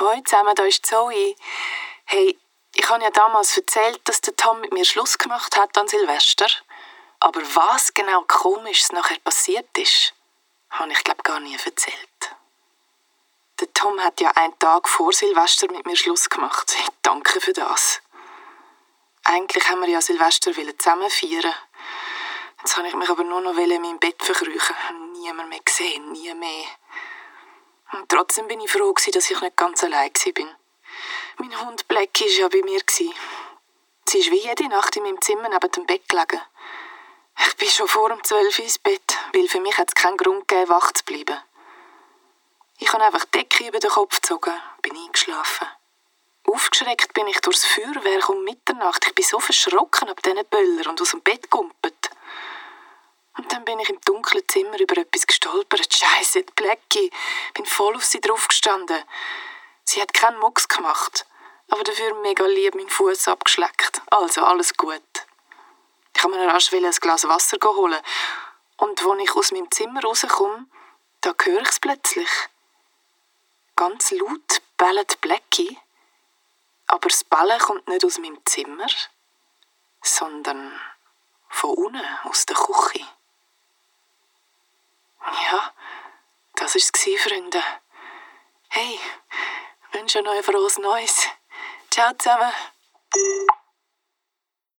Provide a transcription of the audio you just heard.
Hoi zusammen, da ist Zoe. Hey, ich habe ja damals erzählt, dass der Tom mit mir Schluss gemacht hat an Silvester. Aber was genau komisches nachher passiert ist, habe ich glaube gar nie erzählt. Der Tom hat ja einen Tag vor Silvester mit mir Schluss gemacht. Hey, danke für das. Eigentlich haben wir ja Silvester zusammen feiern. Jetzt habe ich mich aber nur noch in meinem Bett verkrüchen. Niemand mehr gesehen, nie mehr. Und trotzdem bin ich froh, dass ich nicht ganz allein war. Mein Hund Blackie war ja bei mir. Sie ist wie jede Nacht in meinem Zimmer neben dem Bett gelegen. Ich bin schon vor um zwölf ins Bett, weil für mich hat es keinen Grund gegeben, wach zu bleiben. Ich habe einfach die Decke über den Kopf gezogen, bin eingeschlafen. Aufgeschreckt bin ich durchs Feuerwerk um Mitternacht. Ich bin so verschrocken ab diesen Böller und aus dem Bett gumpet. Und dann bin ich im dunklen Zimmer über etwas gestolpert. Scheiße, die Blackie. Bin voll auf sie draufgestanden. Sie hat keinen Mucks gemacht, aber dafür mega lieb meinen Fuß abgeschleckt. Also alles gut. Ich habe mir rasch ein Glas Wasser holen. Und als ich aus meinem Zimmer rauskomme, da höre ich es plötzlich. Ganz laut bellt Blackie. Aber das Bellen kommt nicht aus meinem Zimmer, sondern von unten, aus der Küche. Ja, das war Freunde. Hey, wünsche euch ein frohes Neues. Ciao zusammen.